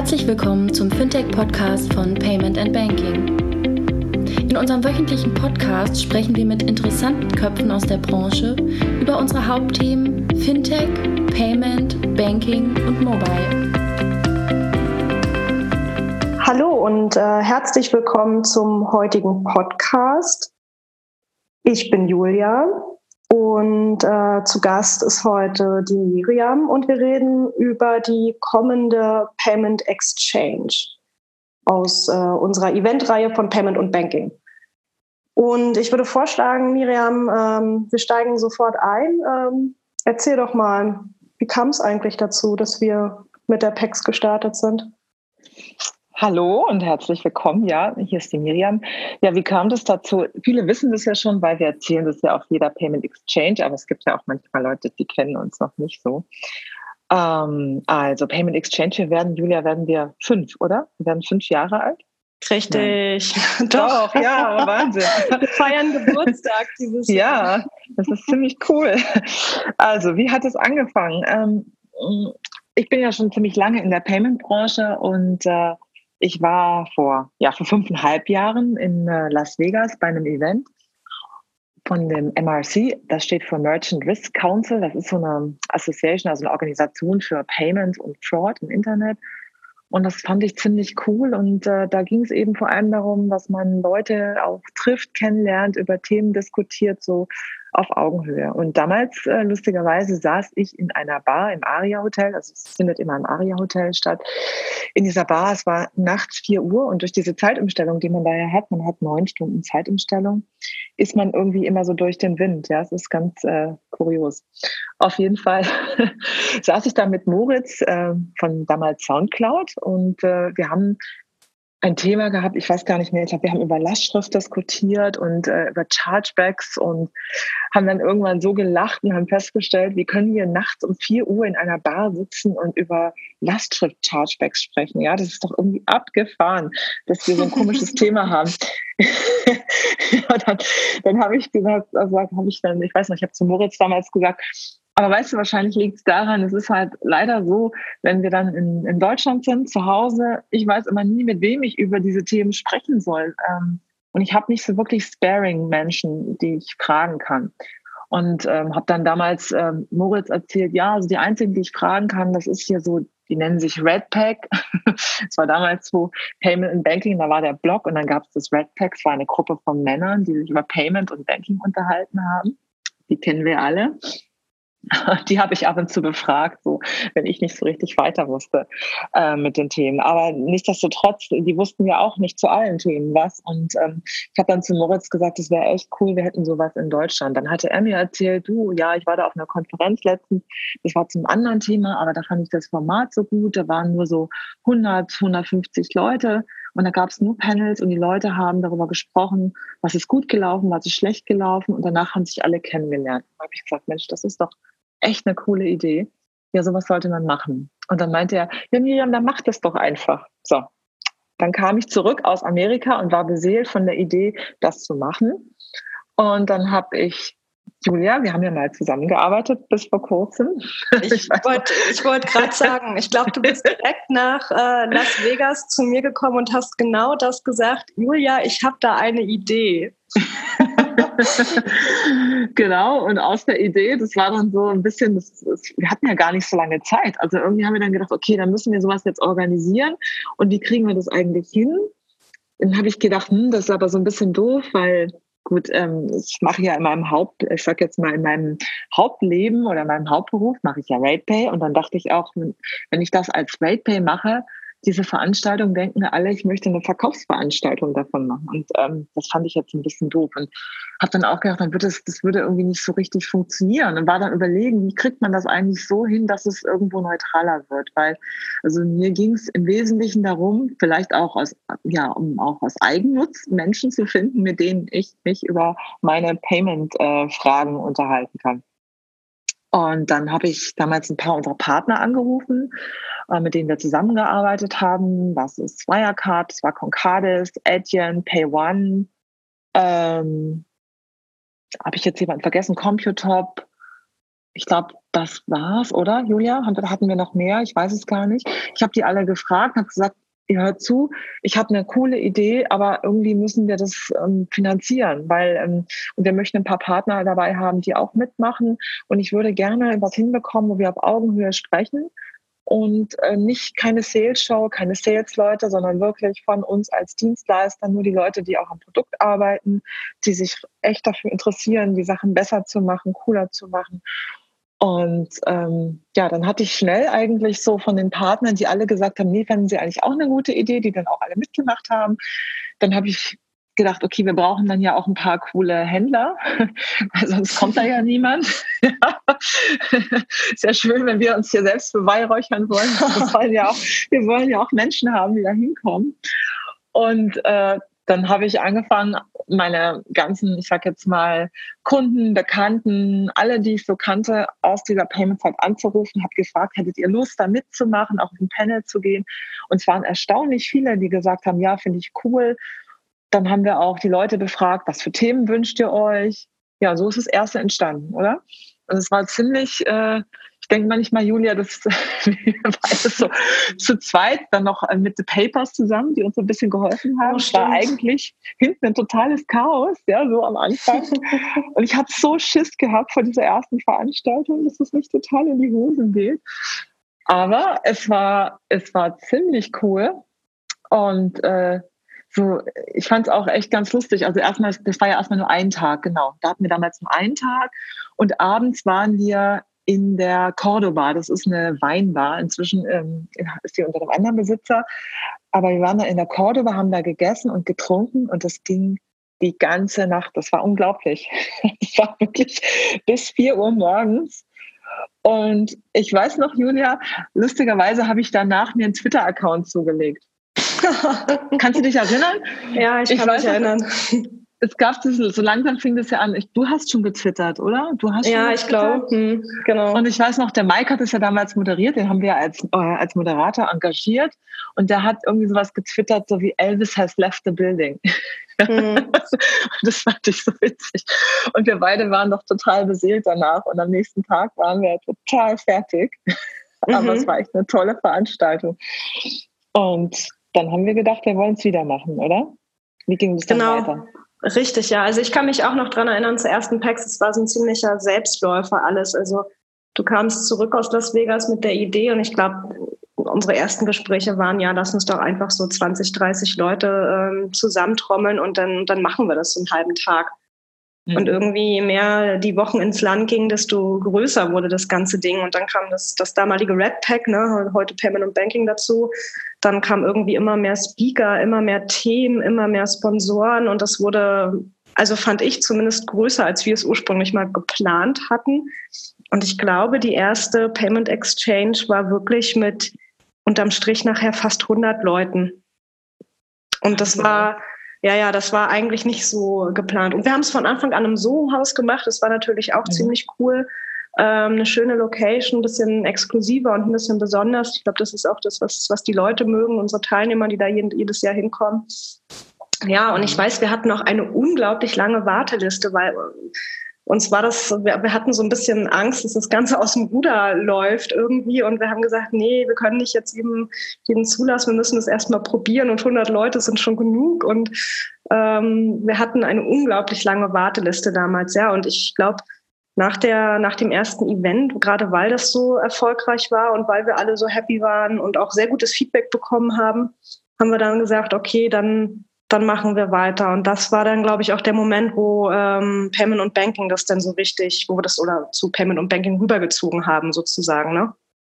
Herzlich willkommen zum Fintech-Podcast von Payment and Banking. In unserem wöchentlichen Podcast sprechen wir mit interessanten Köpfen aus der Branche über unsere Hauptthemen Fintech, Payment, Banking und Mobile. Hallo und äh, herzlich willkommen zum heutigen Podcast. Ich bin Julia und äh, zu Gast ist heute die Miriam und wir reden über die kommende Payment Exchange aus äh, unserer Eventreihe von Payment und Banking. Und ich würde vorschlagen, Miriam, ähm, wir steigen sofort ein. Ähm, erzähl doch mal, wie kam es eigentlich dazu, dass wir mit der PEX gestartet sind? Hallo und herzlich willkommen. Ja, hier ist die Miriam. Ja, wie kam das dazu? Viele wissen das ja schon, weil wir erzählen das ja auf jeder Payment Exchange, aber es gibt ja auch manchmal Leute, die kennen uns noch nicht so. Ähm, also Payment Exchange, wir werden, Julia, werden wir fünf, oder? Wir werden fünf Jahre alt. Richtig. Doch, ja, Wahnsinn. Wir feiern Geburtstag dieses Jahr. Ja, das ist ziemlich cool. Also, wie hat es angefangen? Ähm, ich bin ja schon ziemlich lange in der Payment-Branche und äh, ich war vor, ja, vor fünfeinhalb Jahren in äh, Las Vegas bei einem Event von dem MRC, das steht für Merchant Risk Council, das ist so eine Association, also eine Organisation für Payments und Fraud im Internet. Und das fand ich ziemlich cool. Und äh, da ging es eben vor allem darum, dass man Leute auch trifft, kennenlernt, über Themen diskutiert, so auf Augenhöhe. Und damals, äh, lustigerweise, saß ich in einer Bar im Aria Hotel, also es findet immer im Aria Hotel statt. In dieser Bar, es war nachts vier Uhr und durch diese Zeitumstellung, die man daher hat, man hat neun Stunden Zeitumstellung, ist man irgendwie immer so durch den Wind. Ja, es ist ganz äh, kurios. Auf jeden Fall saß ich da mit Moritz äh, von damals Soundcloud und äh, wir haben ein Thema gehabt, ich weiß gar nicht mehr, ich glaube, wir haben über Lastschrift diskutiert und äh, über Chargebacks und haben dann irgendwann so gelacht und haben festgestellt, wie können wir nachts um vier Uhr in einer Bar sitzen und über Lastschrift-Chargebacks sprechen. Ja, das ist doch irgendwie abgefahren, dass wir so ein komisches Thema haben. ja, dann, dann habe ich gesagt, also habe ich dann, ich weiß noch, ich habe zu Moritz damals gesagt, aber weißt du, wahrscheinlich liegt es daran, es ist halt leider so, wenn wir dann in, in Deutschland sind, zu Hause, ich weiß immer nie, mit wem ich über diese Themen sprechen soll. Ähm, und ich habe nicht so wirklich Sparing-Menschen, die ich fragen kann. Und ähm, habe dann damals ähm, Moritz erzählt, ja, also die einzigen, die ich fragen kann, das ist hier so, die nennen sich Redpack. Es war damals so Payment and Banking, da war der Blog und dann gab es das Redpack, es war eine Gruppe von Männern, die sich über Payment und Banking unterhalten haben. Die kennen wir alle. Die habe ich ab und zu befragt, so wenn ich nicht so richtig weiter wusste äh, mit den Themen. Aber nichtsdestotrotz, die wussten ja auch nicht zu allen Themen was. Und ähm, ich habe dann zu Moritz gesagt, es wäre echt cool, wir hätten sowas in Deutschland. Dann hatte er mir erzählt, du, ja, ich war da auf einer Konferenz letztens, das war zum anderen Thema, aber da fand ich das Format so gut. Da waren nur so 100, 150 Leute. Und da gab es nur Panels und die Leute haben darüber gesprochen, was ist gut gelaufen, was ist schlecht gelaufen. Und danach haben sich alle kennengelernt. Da habe ich gesagt, Mensch, das ist doch echt eine coole Idee. Ja, sowas sollte man machen. Und dann meinte er, ja, Miriam, dann mach das doch einfach. So. Dann kam ich zurück aus Amerika und war beseelt von der Idee, das zu machen. Und dann habe ich Julia, wir haben ja mal zusammengearbeitet bis vor kurzem. Ich wollte wollt gerade sagen, ich glaube, du bist direkt nach äh, Las Vegas zu mir gekommen und hast genau das gesagt. Julia, ich habe da eine Idee. genau, und aus der Idee, das war dann so ein bisschen, das, das, wir hatten ja gar nicht so lange Zeit. Also irgendwie haben wir dann gedacht, okay, dann müssen wir sowas jetzt organisieren und wie kriegen wir das eigentlich hin? Dann habe ich gedacht, hm, das ist aber so ein bisschen doof, weil gut, ähm, ich mache ja in meinem Haupt, ich sag jetzt mal in meinem Hauptleben oder in meinem Hauptberuf mache ich ja RatePay und dann dachte ich auch, wenn ich das als RatePay mache, diese Veranstaltung denken alle, ich möchte eine Verkaufsveranstaltung davon machen. Und ähm, das fand ich jetzt ein bisschen doof. Und habe dann auch gedacht, dann wird das, das würde irgendwie nicht so richtig funktionieren. Und war dann überlegen, wie kriegt man das eigentlich so hin, dass es irgendwo neutraler wird. Weil, also mir ging es im Wesentlichen darum, vielleicht auch aus, ja, um auch aus Eigennutz Menschen zu finden, mit denen ich mich über meine Payment-Fragen äh, unterhalten kann. Und dann habe ich damals ein paar unserer Partner angerufen, äh, mit denen wir zusammengearbeitet haben. Was ist Wirecard, das war Concardis, Adyen, PayOne. Ähm, habe ich jetzt jemanden vergessen? Computop. ich glaube, das war's, oder, Julia? Hatten wir noch mehr? Ich weiß es gar nicht. Ich habe die alle gefragt, habe gesagt, ihr hört zu, ich habe eine coole Idee, aber irgendwie müssen wir das ähm, finanzieren, weil ähm, und wir möchten ein paar Partner dabei haben, die auch mitmachen. Und ich würde gerne was hinbekommen, wo wir auf Augenhöhe sprechen und äh, nicht keine Sales-Show, keine Sales-Leute, sondern wirklich von uns als Dienstleister nur die Leute, die auch am Produkt arbeiten, die sich echt dafür interessieren, die Sachen besser zu machen, cooler zu machen. Und ähm, ja, dann hatte ich schnell eigentlich so von den Partnern, die alle gesagt haben, nee, fanden sie eigentlich auch eine gute Idee, die dann auch alle mitgemacht haben. Dann habe ich gedacht, okay, wir brauchen dann ja auch ein paar coole Händler, weil sonst kommt da ja niemand. Sehr schön, wenn wir uns hier selbst beweihräuchern wollen. Wir wollen ja auch, wir wollen ja auch Menschen haben, die da hinkommen. Und äh, dann habe ich angefangen, meine ganzen, ich sag jetzt mal, Kunden, Bekannten, alle, die ich so kannte, aus dieser Payment-Zeit anzurufen, habe gefragt, hättet ihr Lust, da mitzumachen, auch auf ein Panel zu gehen? Und es waren erstaunlich viele, die gesagt haben, ja, finde ich cool. Dann haben wir auch die Leute befragt, was für Themen wünscht ihr euch? Ja, so ist das erste entstanden, oder? Und es war ziemlich äh, denke manchmal, Julia, das war so zu zweit dann noch äh, mit The Papers zusammen, die uns ein bisschen geholfen haben. Es war eigentlich hinten ein totales Chaos, ja, so am Anfang. Und ich habe so Schiss gehabt vor dieser ersten Veranstaltung, dass es nicht total in die Hosen geht. Aber es war, es war ziemlich cool. Und äh, so, ich fand es auch echt ganz lustig. Also erstmal, das war ja erstmal nur ein Tag, genau. Da hatten wir damals nur einen Tag und abends waren wir in der Cordoba. Das ist eine Weinbar. Inzwischen ähm, ist sie unter einem anderen Besitzer. Aber wir waren da in der Cordoba, haben da gegessen und getrunken und das ging die ganze Nacht. Das war unglaublich. Das war wirklich bis 4 Uhr morgens. Und ich weiß noch, Julia, lustigerweise habe ich danach mir einen Twitter-Account zugelegt. Kannst du dich erinnern? Ja, ich, ich kann mich erinnern es gab das, so langsam fing das ja an. Du hast schon getwittert, oder? Du hast ja, ich glaube, hm, genau. Und ich weiß noch, der Mike hat es ja damals moderiert, den haben wir als, äh, als Moderator engagiert. Und der hat irgendwie sowas getwittert, so wie Elvis has left the building. Mhm. das fand ich so witzig. Und wir beide waren doch total beseelt danach. Und am nächsten Tag waren wir total fertig. Aber mhm. es war echt eine tolle Veranstaltung. Und dann haben wir gedacht, wir wollen es wieder machen, oder? Wie ging es dann genau. weiter? Richtig, ja. Also ich kann mich auch noch dran erinnern, zu ersten Packs, es war so ein ziemlicher Selbstläufer alles. Also du kamst zurück aus Las Vegas mit der Idee und ich glaube, unsere ersten Gespräche waren ja, lass uns doch einfach so 20, 30 Leute ähm, zusammentrommeln und dann, dann machen wir das so einen halben Tag. Mhm. Und irgendwie je mehr die Wochen ins Land gingen, desto größer wurde das ganze Ding. Und dann kam das, das damalige Red Pack, ne, heute Payment und Banking dazu. Dann kam irgendwie immer mehr Speaker, immer mehr Themen, immer mehr Sponsoren und das wurde, also fand ich zumindest größer, als wir es ursprünglich mal geplant hatten. Und ich glaube, die erste Payment Exchange war wirklich mit unterm Strich nachher fast 100 Leuten. Und das war, ja, ja, das war eigentlich nicht so geplant. Und wir haben es von Anfang an im Soho-Haus gemacht. Das war natürlich auch mhm. ziemlich cool ähm, eine schöne Location, ein bisschen exklusiver und ein bisschen besonders. Ich glaube, das ist auch das, was, was die Leute mögen, unsere Teilnehmer, die da jedes Jahr hinkommen. Ja, und ich mhm. weiß, wir hatten auch eine unglaublich lange Warteliste, weil uns war das, wir, wir, hatten so ein bisschen Angst, dass das Ganze aus dem Ruder läuft irgendwie. Und wir haben gesagt, nee, wir können nicht jetzt eben jeden zulassen, wir müssen das erstmal probieren. Und 100 Leute sind schon genug. Und ähm, wir hatten eine unglaublich lange Warteliste damals, ja, und ich glaube, nach, der, nach dem ersten Event, gerade weil das so erfolgreich war und weil wir alle so happy waren und auch sehr gutes Feedback bekommen haben, haben wir dann gesagt, okay, dann, dann machen wir weiter. Und das war dann, glaube ich, auch der Moment, wo ähm, Payment und Banking das dann so richtig, wo wir das oder zu Payment und Banking rübergezogen haben, sozusagen, ne?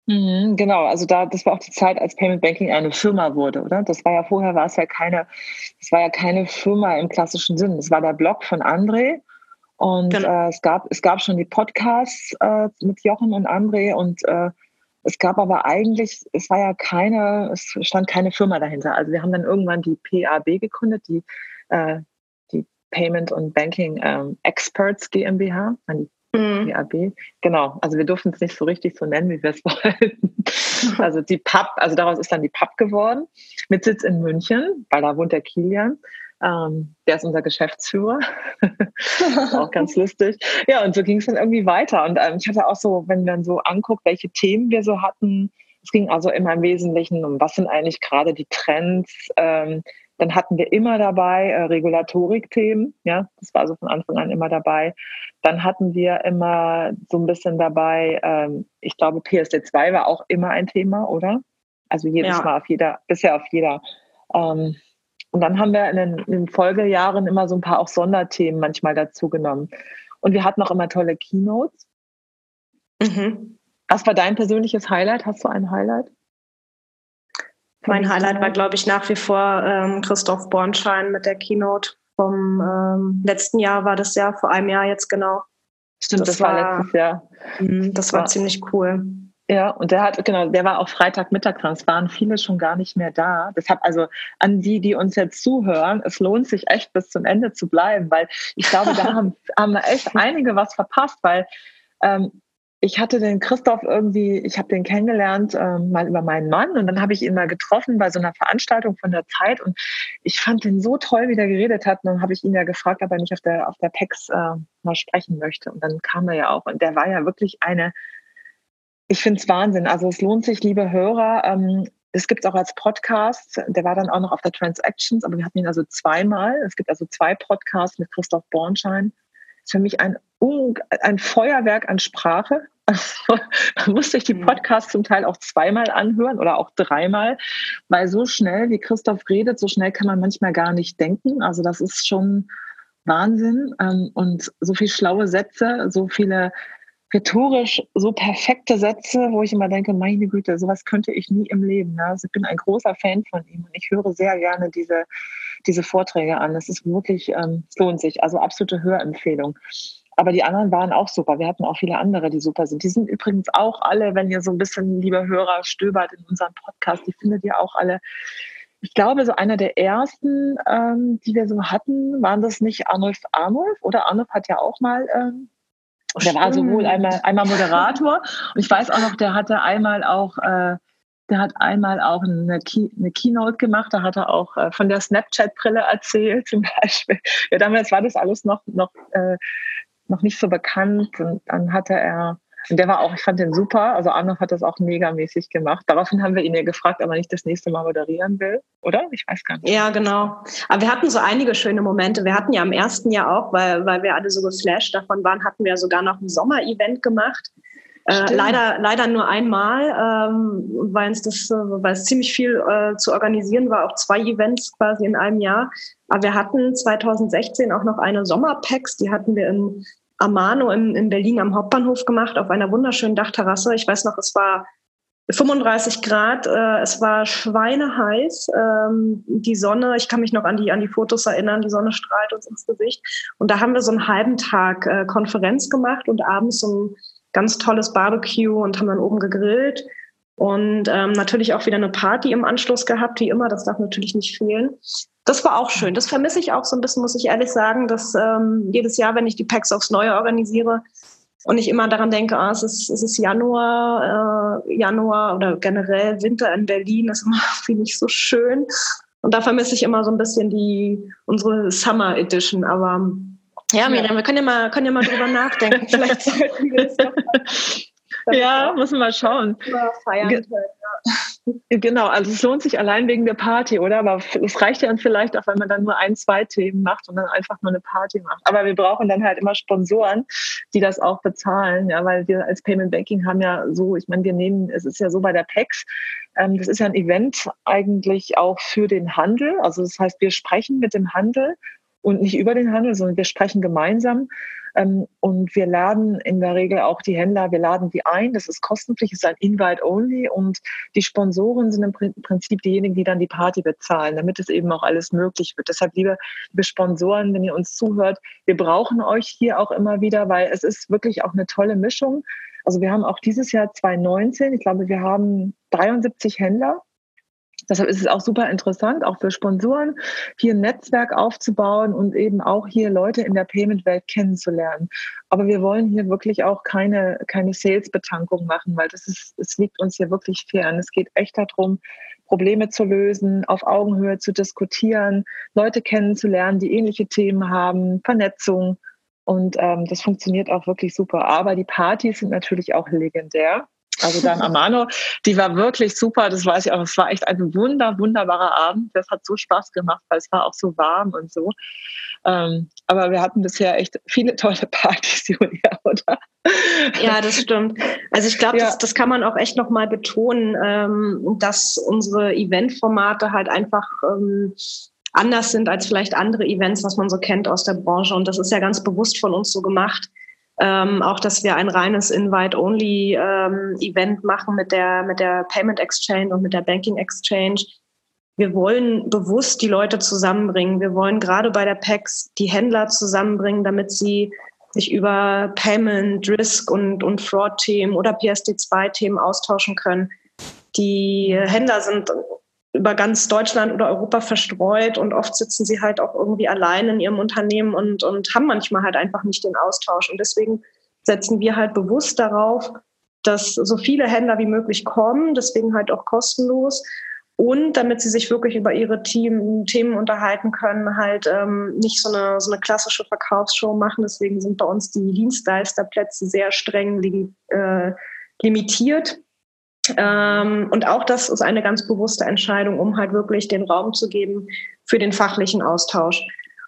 Mhm, genau, also da, das war auch die Zeit, als Payment Banking eine Firma wurde, oder? Das war ja vorher war es ja keine, das war ja keine Firma im klassischen Sinn. Das war der Blog von André und genau. äh, es, gab, es gab schon die Podcasts äh, mit Jochen und André und äh, es gab aber eigentlich, es war ja keine, es stand keine Firma dahinter. Also wir haben dann irgendwann die PAB gegründet, die, äh, die Payment und Banking ähm, Experts GmbH, an die mhm. PAB. Genau, also wir durften es nicht so richtig so nennen, wie wir es wollten. also die PAP, also daraus ist dann die PAP geworden, mit Sitz in München, weil da wohnt der Kilian. Ähm, der ist unser Geschäftsführer. auch ganz lustig. Ja, und so ging es dann irgendwie weiter. Und ähm, ich hatte auch so, wenn man so anguckt, welche Themen wir so hatten, es ging also immer im Wesentlichen um, was sind eigentlich gerade die Trends. Ähm, dann hatten wir immer dabei äh, Regulatorik-Themen, ja, das war also von Anfang an immer dabei. Dann hatten wir immer so ein bisschen dabei, ähm, ich glaube, PSD2 war auch immer ein Thema, oder? Also jedes ja. Mal auf jeder, bisher auf jeder. Ähm, und dann haben wir in den, in den, Folgejahren immer so ein paar auch Sonderthemen manchmal dazu genommen. Und wir hatten auch immer tolle Keynotes. Mhm. Was war dein persönliches Highlight? Hast du ein Highlight? Mein Highlight war, glaube ich, nach wie vor ähm, Christoph Bornschein mit der Keynote vom ähm, letzten Jahr war das ja, vor einem Jahr jetzt genau. Stimmt, das, das war letztes Jahr. Mh, das war, war ziemlich cool. Ja, und der hat, genau, der war auch Freitagmittag dran. Es waren viele schon gar nicht mehr da. Deshalb also an die, die uns jetzt zuhören, es lohnt sich echt bis zum Ende zu bleiben, weil ich glaube, da haben, haben echt einige was verpasst, weil ähm, ich hatte den Christoph irgendwie, ich habe den kennengelernt ähm, mal über meinen Mann und dann habe ich ihn mal getroffen bei so einer Veranstaltung von der Zeit und ich fand den so toll, wie der geredet hat. Und dann habe ich ihn ja gefragt, ob er nicht auf der auf der PEX äh, mal sprechen möchte. Und dann kam er ja auch und der war ja wirklich eine. Ich finde es Wahnsinn. Also es lohnt sich, liebe Hörer. Ähm, es gibt auch als Podcast, der war dann auch noch auf der Transactions, aber wir hatten ihn also zweimal. Es gibt also zwei Podcasts mit Christoph Bornschein ist für mich ein, ein Feuerwerk an Sprache. Also, man muss sich die mhm. Podcasts zum Teil auch zweimal anhören oder auch dreimal, weil so schnell, wie Christoph redet, so schnell kann man manchmal gar nicht denken. Also das ist schon Wahnsinn. Ähm, und so viele schlaue Sätze, so viele rhetorisch so perfekte Sätze, wo ich immer denke, meine Güte, sowas könnte ich nie im Leben. Ne? Also ich bin ein großer Fan von ihm und ich höre sehr gerne diese, diese Vorträge an. Es ist wirklich, ähm, es lohnt sich. Also absolute Hörempfehlung. Aber die anderen waren auch super. Wir hatten auch viele andere, die super sind. Die sind übrigens auch alle, wenn ihr so ein bisschen, lieber Hörer, stöbert in unserem Podcast, die findet ihr auch alle. Ich glaube, so einer der ersten, ähm, die wir so hatten, waren das nicht Arnulf Arnulf? Oder Arnulf hat ja auch mal ähm, der war sowohl einmal, einmal Moderator und ich weiß auch noch, der hatte einmal auch, äh, der hat einmal auch eine, Key, eine Keynote gemacht, da hat er auch äh, von der Snapchat-Brille erzählt zum Beispiel. Ja, damals war das alles noch, noch, äh, noch nicht so bekannt und dann hatte er und der war auch, ich fand den super. Also Arnold hat das auch megamäßig gemacht. Daraufhin haben wir ihn ja gefragt, ob er nicht das nächste Mal moderieren will, oder? Ich weiß gar nicht. Ja, genau. Aber wir hatten so einige schöne Momente. Wir hatten ja am ersten Jahr auch, weil, weil wir alle so geflasht davon waren, hatten wir sogar noch ein Sommer-Event gemacht. Äh, leider, leider nur einmal, ähm, weil es das, weil es ziemlich viel äh, zu organisieren war, auch zwei Events quasi in einem Jahr. Aber wir hatten 2016 auch noch eine Sommerpacks, die hatten wir in Amano in, in Berlin am Hauptbahnhof gemacht, auf einer wunderschönen Dachterrasse. Ich weiß noch, es war 35 Grad, äh, es war schweineheiß. Ähm, die Sonne, ich kann mich noch an die, an die Fotos erinnern, die Sonne strahlt uns ins Gesicht. Und da haben wir so einen halben Tag äh, Konferenz gemacht und abends so ein ganz tolles Barbecue und haben dann oben gegrillt. Und ähm, natürlich auch wieder eine Party im Anschluss gehabt, wie immer, das darf natürlich nicht fehlen. Das war auch schön. Das vermisse ich auch so ein bisschen, muss ich ehrlich sagen, dass ähm, jedes Jahr, wenn ich die Packs aufs Neue organisiere und ich immer daran denke, ah, es, ist, es ist Januar, äh, Januar oder generell Winter in Berlin, das ist immer finde ich so schön. Und da vermisse ich immer so ein bisschen die unsere Summer Edition. Aber ja, Miriam, wir können ja mal, können ja mal drüber nachdenken. Vielleicht sollten wir doch ja, muss man mal schauen. Feiern können, ja. Genau, also es lohnt sich allein wegen der Party, oder? Aber es reicht ja dann vielleicht auch, wenn man dann nur ein, zwei Themen macht und dann einfach nur eine Party macht. Aber wir brauchen dann halt immer Sponsoren, die das auch bezahlen, ja, weil wir als Payment Banking haben ja so, ich meine, wir nehmen, es ist ja so bei der PEX, ähm, das ist ja ein Event eigentlich auch für den Handel. Also das heißt, wir sprechen mit dem Handel und nicht über den Handel, sondern wir sprechen gemeinsam und wir laden in der Regel auch die Händler, wir laden die ein. Das ist kostenpflichtig, ist ein Invite-Only und die Sponsoren sind im Prinzip diejenigen, die dann die Party bezahlen, damit es eben auch alles möglich wird. Deshalb, liebe, liebe Sponsoren, wenn ihr uns zuhört, wir brauchen euch hier auch immer wieder, weil es ist wirklich auch eine tolle Mischung. Also wir haben auch dieses Jahr 2019, ich glaube, wir haben 73 Händler Deshalb ist es auch super interessant, auch für Sponsoren, hier ein Netzwerk aufzubauen und eben auch hier Leute in der Payment-Welt kennenzulernen. Aber wir wollen hier wirklich auch keine, keine Sales-Betankung machen, weil das ist, es liegt uns hier wirklich fern. Es geht echt darum, Probleme zu lösen, auf Augenhöhe zu diskutieren, Leute kennenzulernen, die ähnliche Themen haben, Vernetzung. Und ähm, das funktioniert auch wirklich super. Aber die Partys sind natürlich auch legendär. Also dann Amano, die war wirklich super. Das weiß ich auch. Es war echt ein wunder, wunderbarer Abend. Das hat so Spaß gemacht, weil es war auch so warm und so. Ähm, aber wir hatten bisher echt viele tolle Partys, Julia, oder? Ja, das stimmt. Also ich glaube, ja. das, das kann man auch echt nochmal betonen, ähm, dass unsere Eventformate halt einfach ähm, anders sind als vielleicht andere Events, was man so kennt aus der Branche. Und das ist ja ganz bewusst von uns so gemacht. Ähm, auch, dass wir ein reines Invite-Only-Event ähm, machen mit der, mit der Payment Exchange und mit der Banking Exchange. Wir wollen bewusst die Leute zusammenbringen. Wir wollen gerade bei der PEX die Händler zusammenbringen, damit sie sich über Payment, Risk und, und Fraud-Themen oder PSD2-Themen austauschen können. Die Händler sind über ganz Deutschland oder Europa verstreut und oft sitzen sie halt auch irgendwie allein in ihrem Unternehmen und, und haben manchmal halt einfach nicht den Austausch. Und deswegen setzen wir halt bewusst darauf, dass so viele Händler wie möglich kommen, deswegen halt auch kostenlos. Und damit sie sich wirklich über ihre Team, Themen unterhalten können, halt ähm, nicht so eine, so eine klassische Verkaufsshow machen. Deswegen sind bei uns die Dienstleisterplätze sehr streng äh, limitiert. Ähm, und auch das ist eine ganz bewusste Entscheidung, um halt wirklich den Raum zu geben für den fachlichen Austausch.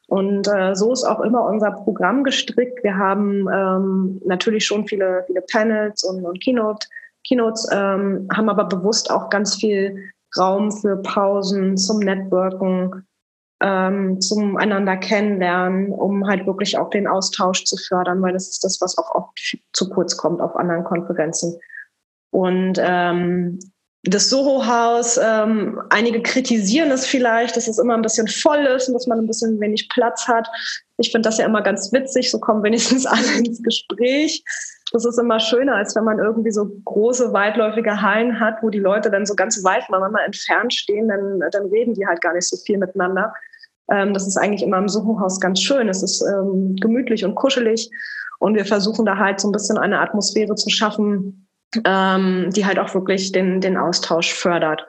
Und äh, so ist auch immer unser Programm gestrickt. Wir haben ähm, natürlich schon viele, viele Panels und, und Keynote, Keynotes, ähm, haben aber bewusst auch ganz viel Raum für Pausen, zum Networken, ähm, zum einander kennenlernen, um halt wirklich auch den Austausch zu fördern, weil das ist das, was auch oft zu kurz kommt auf anderen Konferenzen. Und ähm, das Soho-Haus, ähm, einige kritisieren es vielleicht, dass es immer ein bisschen voll ist und dass man ein bisschen wenig Platz hat. Ich finde das ja immer ganz witzig, so kommen wenigstens alle ins Gespräch. Das ist immer schöner, als wenn man irgendwie so große, weitläufige Hallen hat, wo die Leute dann so ganz weit voneinander entfernt stehen, dann, dann reden die halt gar nicht so viel miteinander. Ähm, das ist eigentlich immer im Soho-Haus ganz schön. Es ist ähm, gemütlich und kuschelig und wir versuchen da halt so ein bisschen eine Atmosphäre zu schaffen, ähm, die halt auch wirklich den, den Austausch fördert.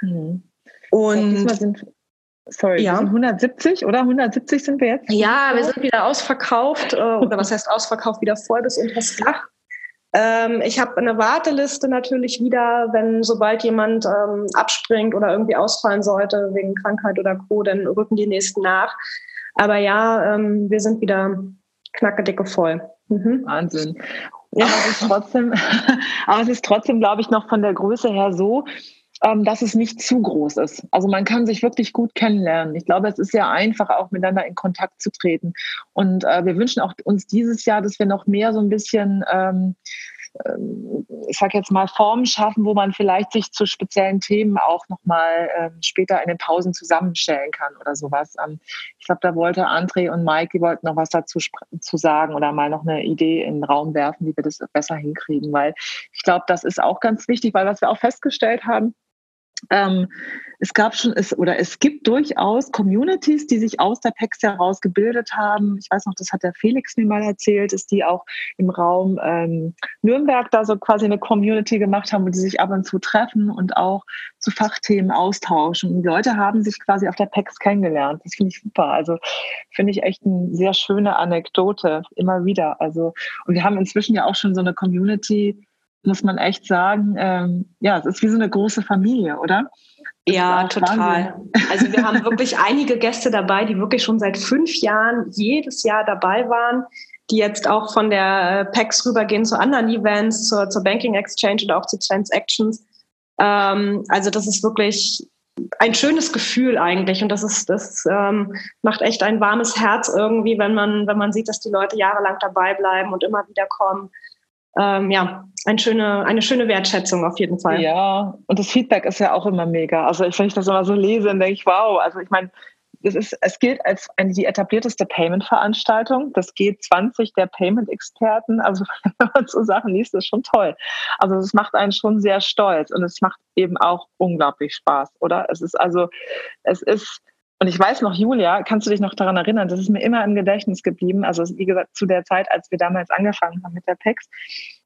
Mhm. Und sind, sorry, ja. 170 oder 170 sind wir jetzt? Ja, wir sind wieder ausverkauft äh, oder was heißt ausverkauft, wieder voll bis unter das Dach. Ähm, ich habe eine Warteliste natürlich wieder, wenn sobald jemand ähm, abspringt oder irgendwie ausfallen sollte wegen Krankheit oder Co., dann rücken die nächsten nach. Aber ja, ähm, wir sind wieder knackedicke voll. Mhm. Wahnsinn. Ja. Aber es ist trotzdem, aber es ist trotzdem, glaube ich, noch von der Größe her so, ähm, dass es nicht zu groß ist. Also man kann sich wirklich gut kennenlernen. Ich glaube, es ist sehr einfach, auch miteinander in Kontakt zu treten. Und äh, wir wünschen auch uns dieses Jahr, dass wir noch mehr so ein bisschen ähm, ich sage jetzt mal, Formen schaffen, wo man vielleicht sich zu speziellen Themen auch nochmal ähm, später in den Pausen zusammenstellen kann oder sowas. Ähm, ich glaube, da wollte André und Mike, die wollten noch was dazu zu sagen oder mal noch eine Idee in den Raum werfen, wie wir das besser hinkriegen, weil ich glaube, das ist auch ganz wichtig, weil was wir auch festgestellt haben, ähm, es gab schon es oder es gibt durchaus Communities, die sich aus der PEX heraus gebildet haben. Ich weiß noch, das hat der Felix mir mal erzählt, dass die auch im Raum ähm, Nürnberg da so quasi eine Community gemacht haben, wo die sich ab und zu treffen und auch zu Fachthemen austauschen. Und die Leute haben sich quasi auf der PEX kennengelernt. Das finde ich super. Also finde ich echt eine sehr schöne Anekdote immer wieder. Also und wir haben inzwischen ja auch schon so eine Community muss man echt sagen, ähm, ja, es ist wie so eine große Familie, oder? Das ja, total. Wahnsinn. Also wir haben wirklich einige Gäste dabei, die wirklich schon seit fünf Jahren jedes Jahr dabei waren, die jetzt auch von der PEX rübergehen zu anderen Events, zur, zur Banking Exchange und auch zu Transactions. Ähm, also das ist wirklich ein schönes Gefühl eigentlich und das ist das ähm, macht echt ein warmes Herz irgendwie, wenn man wenn man sieht, dass die Leute jahrelang dabei bleiben und immer wieder kommen ähm, ja, eine schöne, eine schöne Wertschätzung auf jeden Fall. Ja, und das Feedback ist ja auch immer mega. Also wenn ich das immer so lese, dann denke ich, wow, also ich meine, es, ist, es gilt als eine, die etablierteste Payment-Veranstaltung. Das G20 der Payment-Experten. Also wenn man so Sachen liest, ist schon toll. Also es macht einen schon sehr stolz und es macht eben auch unglaublich Spaß, oder? Es ist also, es ist, und ich weiß noch, Julia, kannst du dich noch daran erinnern? Das ist mir immer im Gedächtnis geblieben. Also wie gesagt, zu der Zeit, als wir damals angefangen haben mit der PEX,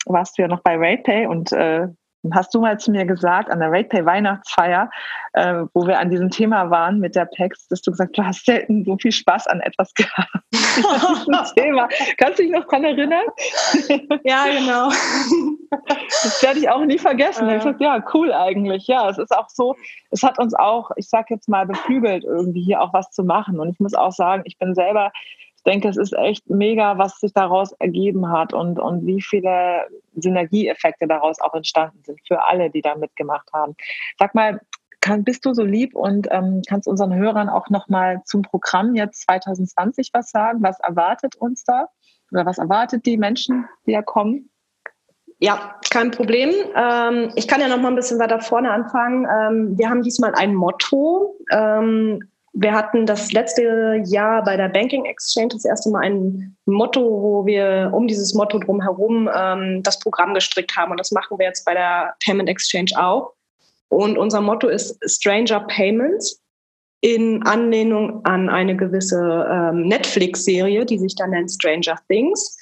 warst du ja noch bei RatePay und äh, hast du mal zu mir gesagt, an der RatePay Weihnachtsfeier, äh, wo wir an diesem Thema waren mit der PEX, dass du gesagt du hast selten so viel Spaß an etwas gehabt. Thema. Kannst du dich noch daran erinnern? Ja, genau. Das werde ich auch nie vergessen. Äh. Ich gesagt, ja, cool eigentlich. Ja, es ist auch so, es hat uns auch, ich sag jetzt mal, beflügelt, irgendwie hier auch was zu machen. Und ich muss auch sagen, ich bin selber ich denke, es ist echt mega, was sich daraus ergeben hat und, und wie viele Synergieeffekte daraus auch entstanden sind für alle, die da mitgemacht haben. Sag mal, kann, bist du so lieb und ähm, kannst unseren Hörern auch nochmal zum Programm jetzt 2020 was sagen? Was erwartet uns da? Oder was erwartet die Menschen, die da kommen? Ja, kein Problem. Ähm, ich kann ja noch mal ein bisschen weiter vorne anfangen. Ähm, wir haben diesmal ein Motto. Ähm, wir hatten das letzte Jahr bei der Banking Exchange das erste Mal ein Motto, wo wir um dieses Motto drumherum ähm, das Programm gestrickt haben. Und das machen wir jetzt bei der Payment Exchange auch. Und unser Motto ist Stranger Payments in Anlehnung an eine gewisse ähm, Netflix-Serie, die sich da nennt Stranger Things.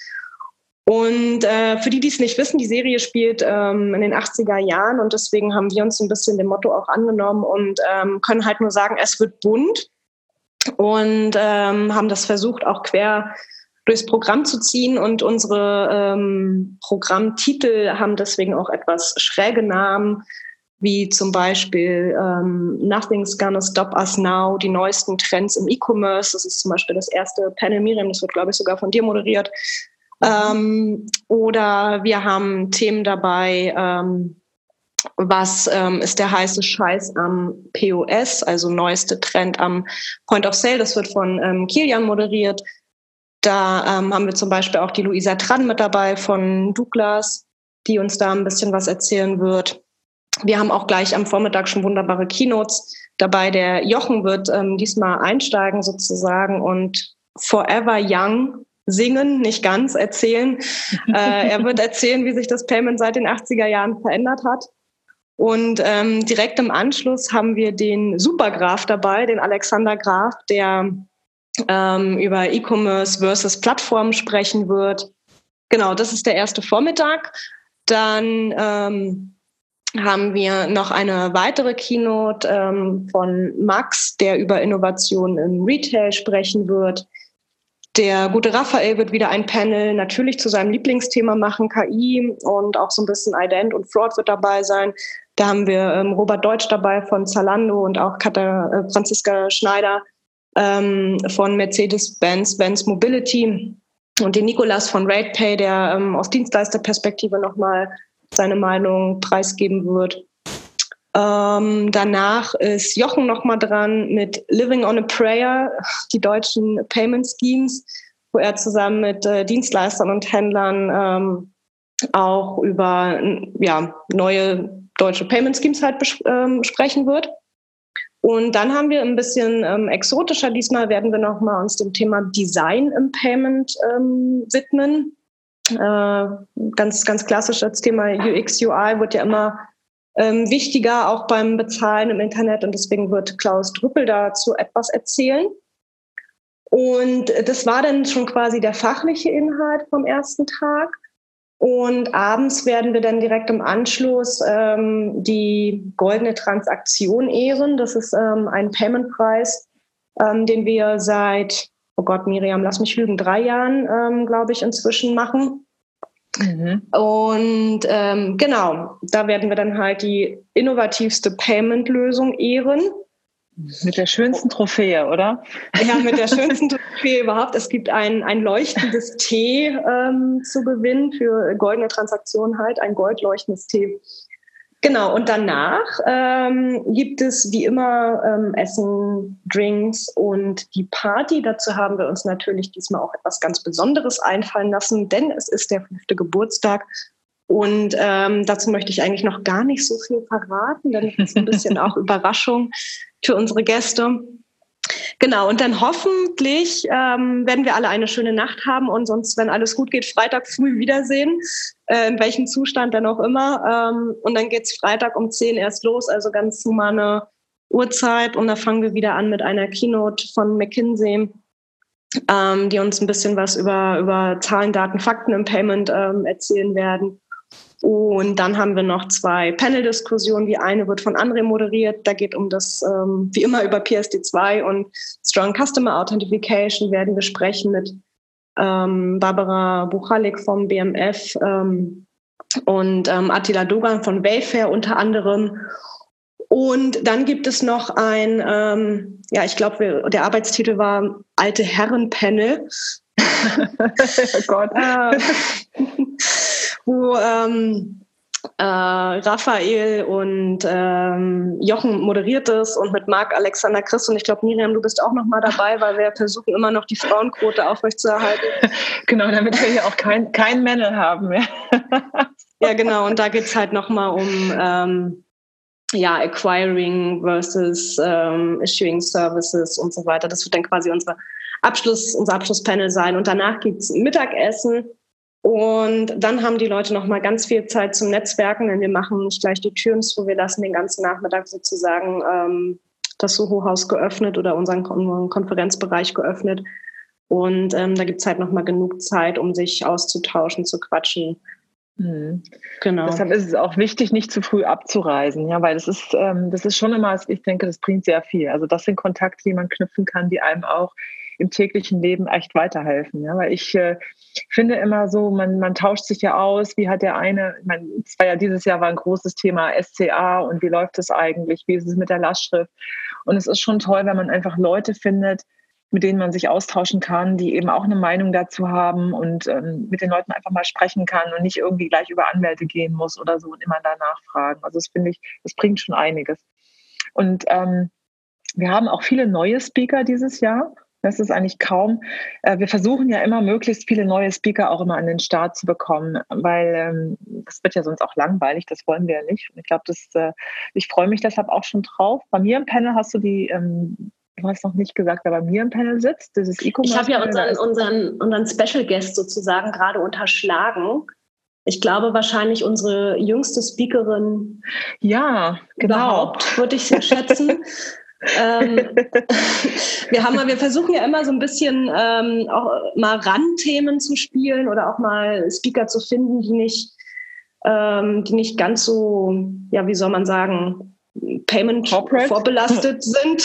Und äh, für die, die es nicht wissen, die Serie spielt ähm, in den 80er Jahren und deswegen haben wir uns ein bisschen dem Motto auch angenommen und ähm, können halt nur sagen, es wird bunt und ähm, haben das versucht, auch quer durchs Programm zu ziehen und unsere ähm, Programmtitel haben deswegen auch etwas schräge Namen, wie zum Beispiel ähm, Nothing's Gonna Stop Us Now, die neuesten Trends im E-Commerce. Das ist zum Beispiel das erste Panel Miriam, das wird, glaube ich, sogar von dir moderiert. Ähm, oder wir haben Themen dabei, ähm, was ähm, ist der heiße Scheiß am POS, also neueste Trend am Point of Sale. Das wird von ähm, Kilian moderiert. Da ähm, haben wir zum Beispiel auch die Luisa Tran mit dabei von Douglas, die uns da ein bisschen was erzählen wird. Wir haben auch gleich am Vormittag schon wunderbare Keynotes dabei. Der Jochen wird ähm, diesmal einsteigen sozusagen und Forever Young singen, nicht ganz erzählen. äh, er wird erzählen, wie sich das Payment seit den 80er Jahren verändert hat. Und ähm, direkt im Anschluss haben wir den Supergraf dabei, den Alexander Graf, der ähm, über E-Commerce versus Plattformen sprechen wird. Genau, das ist der erste Vormittag. Dann ähm, haben wir noch eine weitere Keynote ähm, von Max, der über Innovation im Retail sprechen wird. Der gute Raphael wird wieder ein Panel natürlich zu seinem Lieblingsthema machen, KI und auch so ein bisschen Ident und Fraud wird dabei sein. Da haben wir ähm, Robert Deutsch dabei von Zalando und auch Katha, äh, Franziska Schneider ähm, von Mercedes-Benz, Benz Mobility und den Nikolas von RatePay, der ähm, aus Dienstleisterperspektive nochmal seine Meinung preisgeben wird. Ähm, danach ist Jochen nochmal dran mit Living on a Prayer, die deutschen Payment Schemes, wo er zusammen mit äh, Dienstleistern und Händlern ähm, auch über ja, neue deutsche Payment Schemes halt ähm, sprechen wird. Und dann haben wir ein bisschen ähm, exotischer, diesmal werden wir nochmal uns dem Thema Design im Payment ähm, widmen. Äh, ganz, ganz klassisch als Thema UX, UI wird ja immer ähm, wichtiger, auch beim Bezahlen im Internet. Und deswegen wird Klaus Drüppel dazu etwas erzählen. Und das war dann schon quasi der fachliche Inhalt vom ersten Tag. Und abends werden wir dann direkt im Anschluss ähm, die goldene Transaktion ehren. Das ist ähm, ein Paymentpreis, ähm, den wir seit, oh Gott, Miriam, lass mich lügen, drei Jahren, ähm, glaube ich, inzwischen machen. Mhm. Und ähm, genau, da werden wir dann halt die innovativste Payment-Lösung ehren. Mit der schönsten Trophäe, oder? Ja, mit der schönsten Trophäe überhaupt. Es gibt ein, ein leuchtendes T ähm, zu gewinnen für goldene Transaktionen halt, ein goldleuchtendes T Genau, und danach ähm, gibt es wie immer ähm, Essen, Drinks und die Party. Dazu haben wir uns natürlich diesmal auch etwas ganz Besonderes einfallen lassen, denn es ist der fünfte Geburtstag. Und ähm, dazu möchte ich eigentlich noch gar nicht so viel verraten, denn es ist ein bisschen auch Überraschung für unsere Gäste. Genau, und dann hoffentlich ähm, werden wir alle eine schöne Nacht haben und sonst, wenn alles gut geht, Freitag früh wiedersehen, äh, in welchem Zustand dann auch immer. Ähm, und dann geht's Freitag um 10 erst los, also ganz humane Uhrzeit. Und da fangen wir wieder an mit einer Keynote von McKinsey, ähm, die uns ein bisschen was über, über Zahlen, Daten, Fakten im Payment ähm, erzählen werden. Und dann haben wir noch zwei Panel-Diskussionen. Die eine wird von André moderiert. Da geht um das, ähm, wie immer, über PSD2 und Strong Customer Authentication werden wir sprechen mit ähm, Barbara Buchalik vom BMF ähm, und ähm, Attila Dogan von Wayfair unter anderem. Und dann gibt es noch ein, ähm, ja, ich glaube, der Arbeitstitel war Alte Herren-Panel. oh Gott. Wo ähm, äh, Raphael und ähm, Jochen moderiert ist und mit Marc Alexander Christ und ich glaube Miriam, du bist auch noch mal dabei, weil wir versuchen immer noch die Frauenquote aufrechtzuerhalten. Genau, damit wir hier auch kein, kein Männel haben mehr. ja, genau, und da geht es halt noch mal um ähm, ja, Acquiring versus ähm, Issuing Services und so weiter. Das wird dann quasi unser Abschluss, unser Abschlusspanel sein. Und danach gibt es Mittagessen. Und dann haben die Leute noch mal ganz viel Zeit zum Netzwerken, denn wir machen nicht gleich die Türen zu. Wir lassen den ganzen Nachmittag sozusagen ähm, das Soho-Haus geöffnet oder unseren, unseren Konferenzbereich geöffnet. Und ähm, da gibt es halt noch mal genug Zeit, um sich auszutauschen, zu quatschen. Mhm. Genau. Deshalb ist es auch wichtig, nicht zu früh abzureisen, ja, weil das ist, ähm, das ist schon immer, ich denke, das bringt sehr viel. Also das sind Kontakte, die man knüpfen kann, die einem auch im täglichen Leben echt weiterhelfen. Ja? Weil ich äh, finde immer so, man, man tauscht sich ja aus, wie hat der eine, man, es war ja dieses Jahr war ein großes Thema SCA und wie läuft es eigentlich, wie ist es mit der Lastschrift. Und es ist schon toll, wenn man einfach Leute findet, mit denen man sich austauschen kann, die eben auch eine Meinung dazu haben und ähm, mit den Leuten einfach mal sprechen kann und nicht irgendwie gleich über Anwälte gehen muss oder so und immer danach fragen. Also das finde ich, das bringt schon einiges. Und ähm, wir haben auch viele neue Speaker dieses Jahr. Das ist eigentlich kaum. Äh, wir versuchen ja immer, möglichst viele neue Speaker auch immer an den Start zu bekommen, weil ähm, das wird ja sonst auch langweilig. Das wollen wir ja nicht. Und ich glaube, das, äh, ich freue mich deshalb auch schon drauf. Bei mir im Panel hast du die, ähm, du hast noch nicht gesagt, wer bei mir im Panel sitzt, dieses E-Commerce. Ich habe ja unseren, unseren, unseren Special Guest sozusagen gerade unterschlagen. Ich glaube wahrscheinlich unsere jüngste Speakerin. Ja, genau. Überhaupt, würde ich schätzen. ähm, wir haben, wir versuchen ja immer so ein bisschen ähm, auch mal Randthemen zu spielen oder auch mal Speaker zu finden, die nicht, ähm, die nicht ganz so, ja, wie soll man sagen, Payment Corporate. vorbelastet sind.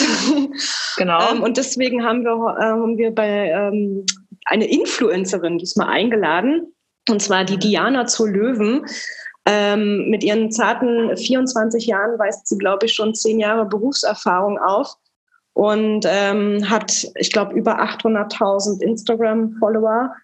genau. ähm, und deswegen haben wir, äh, haben wir bei ähm, eine Influencerin diesmal eingeladen, und zwar die Diana zur Löwen. Ähm, mit ihren zarten 24 Jahren weist sie, glaube ich, schon zehn Jahre Berufserfahrung auf und ähm, hat, ich glaube, über 800.000 Instagram-Follower.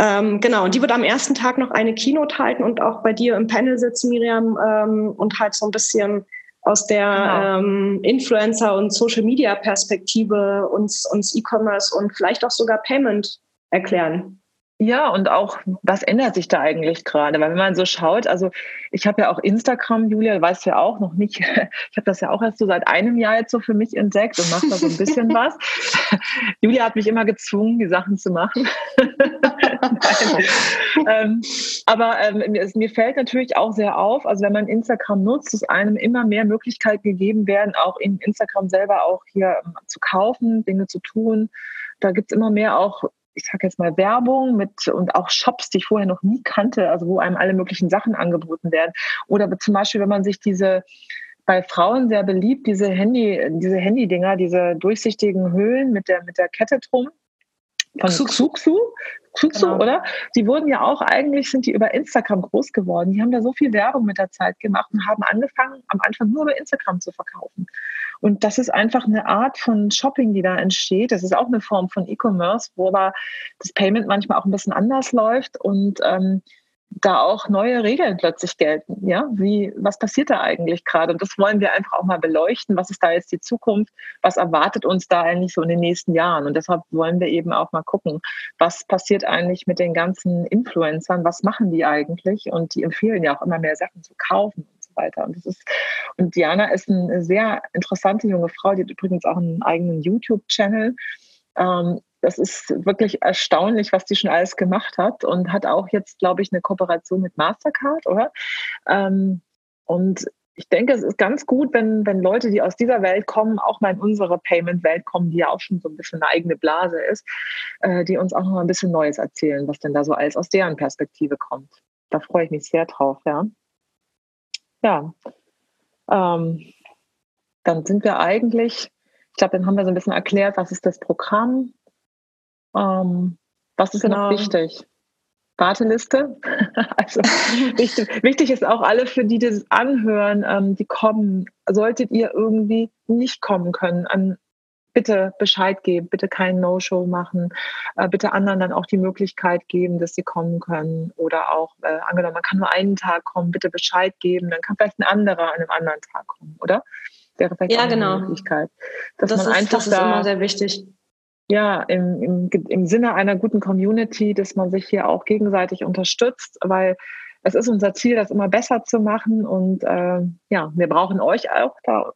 Ähm, genau, und die wird am ersten Tag noch eine Keynote halten und auch bei dir im Panel sitzen, Miriam, ähm, und halt so ein bisschen aus der genau. ähm, Influencer- und Social-Media-Perspektive uns, uns E-Commerce und vielleicht auch sogar Payment erklären. Ja, und auch, was ändert sich da eigentlich gerade? Weil wenn man so schaut, also ich habe ja auch Instagram, Julia, weißt du ja auch noch nicht, ich habe das ja auch erst so seit einem Jahr jetzt so für mich entdeckt und mache da so ein bisschen was. Julia hat mich immer gezwungen, die Sachen zu machen. ähm, aber ähm, es, mir fällt natürlich auch sehr auf, also wenn man Instagram nutzt, dass einem immer mehr Möglichkeiten gegeben werden, auch in Instagram selber auch hier ähm, zu kaufen, Dinge zu tun. Da gibt's immer mehr auch ich sage jetzt mal Werbung mit und auch Shops, die ich vorher noch nie kannte, also wo einem alle möglichen Sachen angeboten werden. Oder zum Beispiel, wenn man sich diese bei Frauen sehr beliebt, diese Handy, diese Handy-Dinger, diese durchsichtigen Höhlen mit der, mit der Kette drum. Von Xuxu, Xuxu, genau. oder? Die wurden ja auch, eigentlich sind die über Instagram groß geworden. Die haben da so viel Werbung mit der Zeit gemacht und haben angefangen, am Anfang nur über Instagram zu verkaufen. Und das ist einfach eine Art von Shopping, die da entsteht. Das ist auch eine Form von E-Commerce, wo aber das Payment manchmal auch ein bisschen anders läuft und ähm, da auch neue Regeln plötzlich gelten. Ja, wie, was passiert da eigentlich gerade? Und das wollen wir einfach auch mal beleuchten. Was ist da jetzt die Zukunft? Was erwartet uns da eigentlich so in den nächsten Jahren? Und deshalb wollen wir eben auch mal gucken, was passiert eigentlich mit den ganzen Influencern? Was machen die eigentlich? Und die empfehlen ja auch immer mehr Sachen zu kaufen weiter. Und das ist, und Diana ist eine sehr interessante junge Frau, die hat übrigens auch einen eigenen YouTube-Channel. Ähm, das ist wirklich erstaunlich, was die schon alles gemacht hat und hat auch jetzt, glaube ich, eine Kooperation mit Mastercard, oder? Ähm, und ich denke, es ist ganz gut, wenn, wenn Leute, die aus dieser Welt kommen, auch mal in unsere Payment-Welt kommen, die ja auch schon so ein bisschen eine eigene Blase ist, äh, die uns auch noch ein bisschen Neues erzählen, was denn da so alles aus deren Perspektive kommt. Da freue ich mich sehr drauf, ja. Ja. Ähm, dann sind wir eigentlich, ich glaube, dann haben wir so ein bisschen erklärt, was ist das Programm, ähm, was ist genau. noch wichtig? Warteliste. Also wichtig, wichtig, ist auch alle, für die das anhören, ähm, die kommen, solltet ihr irgendwie nicht kommen können, an, bitte Bescheid geben, bitte kein No-Show machen, äh, bitte anderen dann auch die Möglichkeit geben, dass sie kommen können. Oder auch, äh, angenommen, man kann nur einen Tag kommen, bitte Bescheid geben, dann kann vielleicht ein anderer an einem anderen Tag kommen, oder? Wäre vielleicht ja, genau. eine Möglichkeit. Dass das man ist, einfach das ist da, immer sehr wichtig ja, im, im, im Sinne einer guten Community, dass man sich hier auch gegenseitig unterstützt, weil es ist unser Ziel, das immer besser zu machen. Und äh, ja, wir brauchen euch auch da,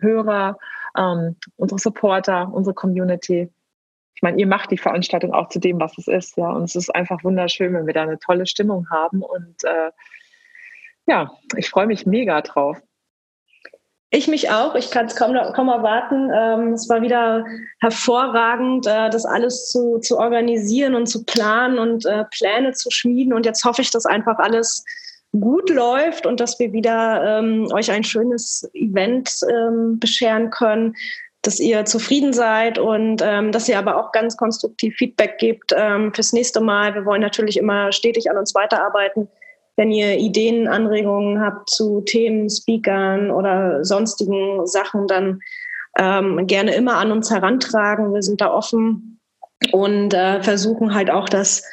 Hörer, ähm, unsere Supporter, unsere Community. Ich meine, ihr macht die Veranstaltung auch zu dem, was es ist, ja. Und es ist einfach wunderschön, wenn wir da eine tolle Stimmung haben. Und äh, ja, ich freue mich mega drauf. Ich mich auch. Ich kann es kaum, kaum erwarten. Ähm, es war wieder hervorragend, äh, das alles zu, zu organisieren und zu planen und äh, Pläne zu schmieden. Und jetzt hoffe ich, dass einfach alles gut läuft und dass wir wieder ähm, euch ein schönes Event ähm, bescheren können, dass ihr zufrieden seid und ähm, dass ihr aber auch ganz konstruktiv Feedback gebt ähm, fürs nächste Mal. Wir wollen natürlich immer stetig an uns weiterarbeiten wenn ihr Ideen, Anregungen habt zu Themen, Speakern oder sonstigen Sachen, dann ähm, gerne immer an uns herantragen. Wir sind da offen und äh, versuchen halt auch das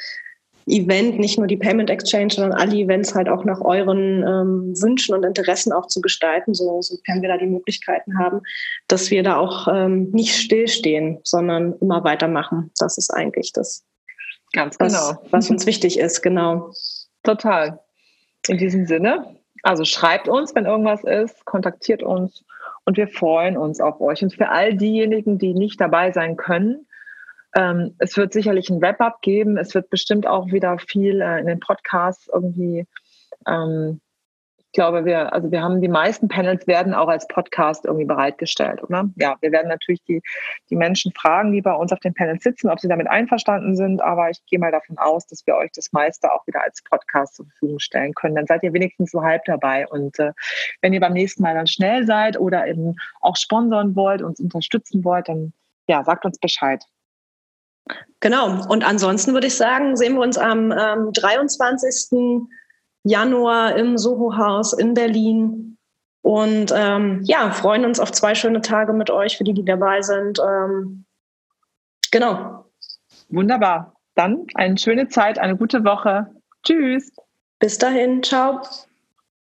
Event, nicht nur die Payment Exchange, sondern alle Events halt auch nach euren ähm, Wünschen und Interessen auch zu gestalten, so, sofern wir da die Möglichkeiten haben, dass wir da auch ähm, nicht stillstehen, sondern immer weitermachen. Das ist eigentlich das, Ganz genau. was, was uns wichtig ist, genau. Total. In diesem Sinne, also schreibt uns, wenn irgendwas ist, kontaktiert uns und wir freuen uns auf euch. Und für all diejenigen, die nicht dabei sein können, ähm, es wird sicherlich ein Wrap-up geben. Es wird bestimmt auch wieder viel äh, in den Podcasts irgendwie ähm, glaube, wir, also wir haben die meisten Panels werden auch als Podcast irgendwie bereitgestellt, oder? Ja, wir werden natürlich die, die Menschen fragen, die bei uns auf den Panels sitzen, ob sie damit einverstanden sind, aber ich gehe mal davon aus, dass wir euch das meiste auch wieder als Podcast zur Verfügung stellen können. Dann seid ihr wenigstens so halb dabei. Und äh, wenn ihr beim nächsten Mal dann schnell seid oder eben auch sponsern wollt, uns unterstützen wollt, dann ja, sagt uns Bescheid. Genau. Und ansonsten würde ich sagen, sehen wir uns am ähm, 23. Januar im Soho-Haus in Berlin. Und ähm, ja, freuen uns auf zwei schöne Tage mit euch, für die, die dabei sind. Ähm, genau. Wunderbar. Dann eine schöne Zeit, eine gute Woche. Tschüss. Bis dahin. Ciao.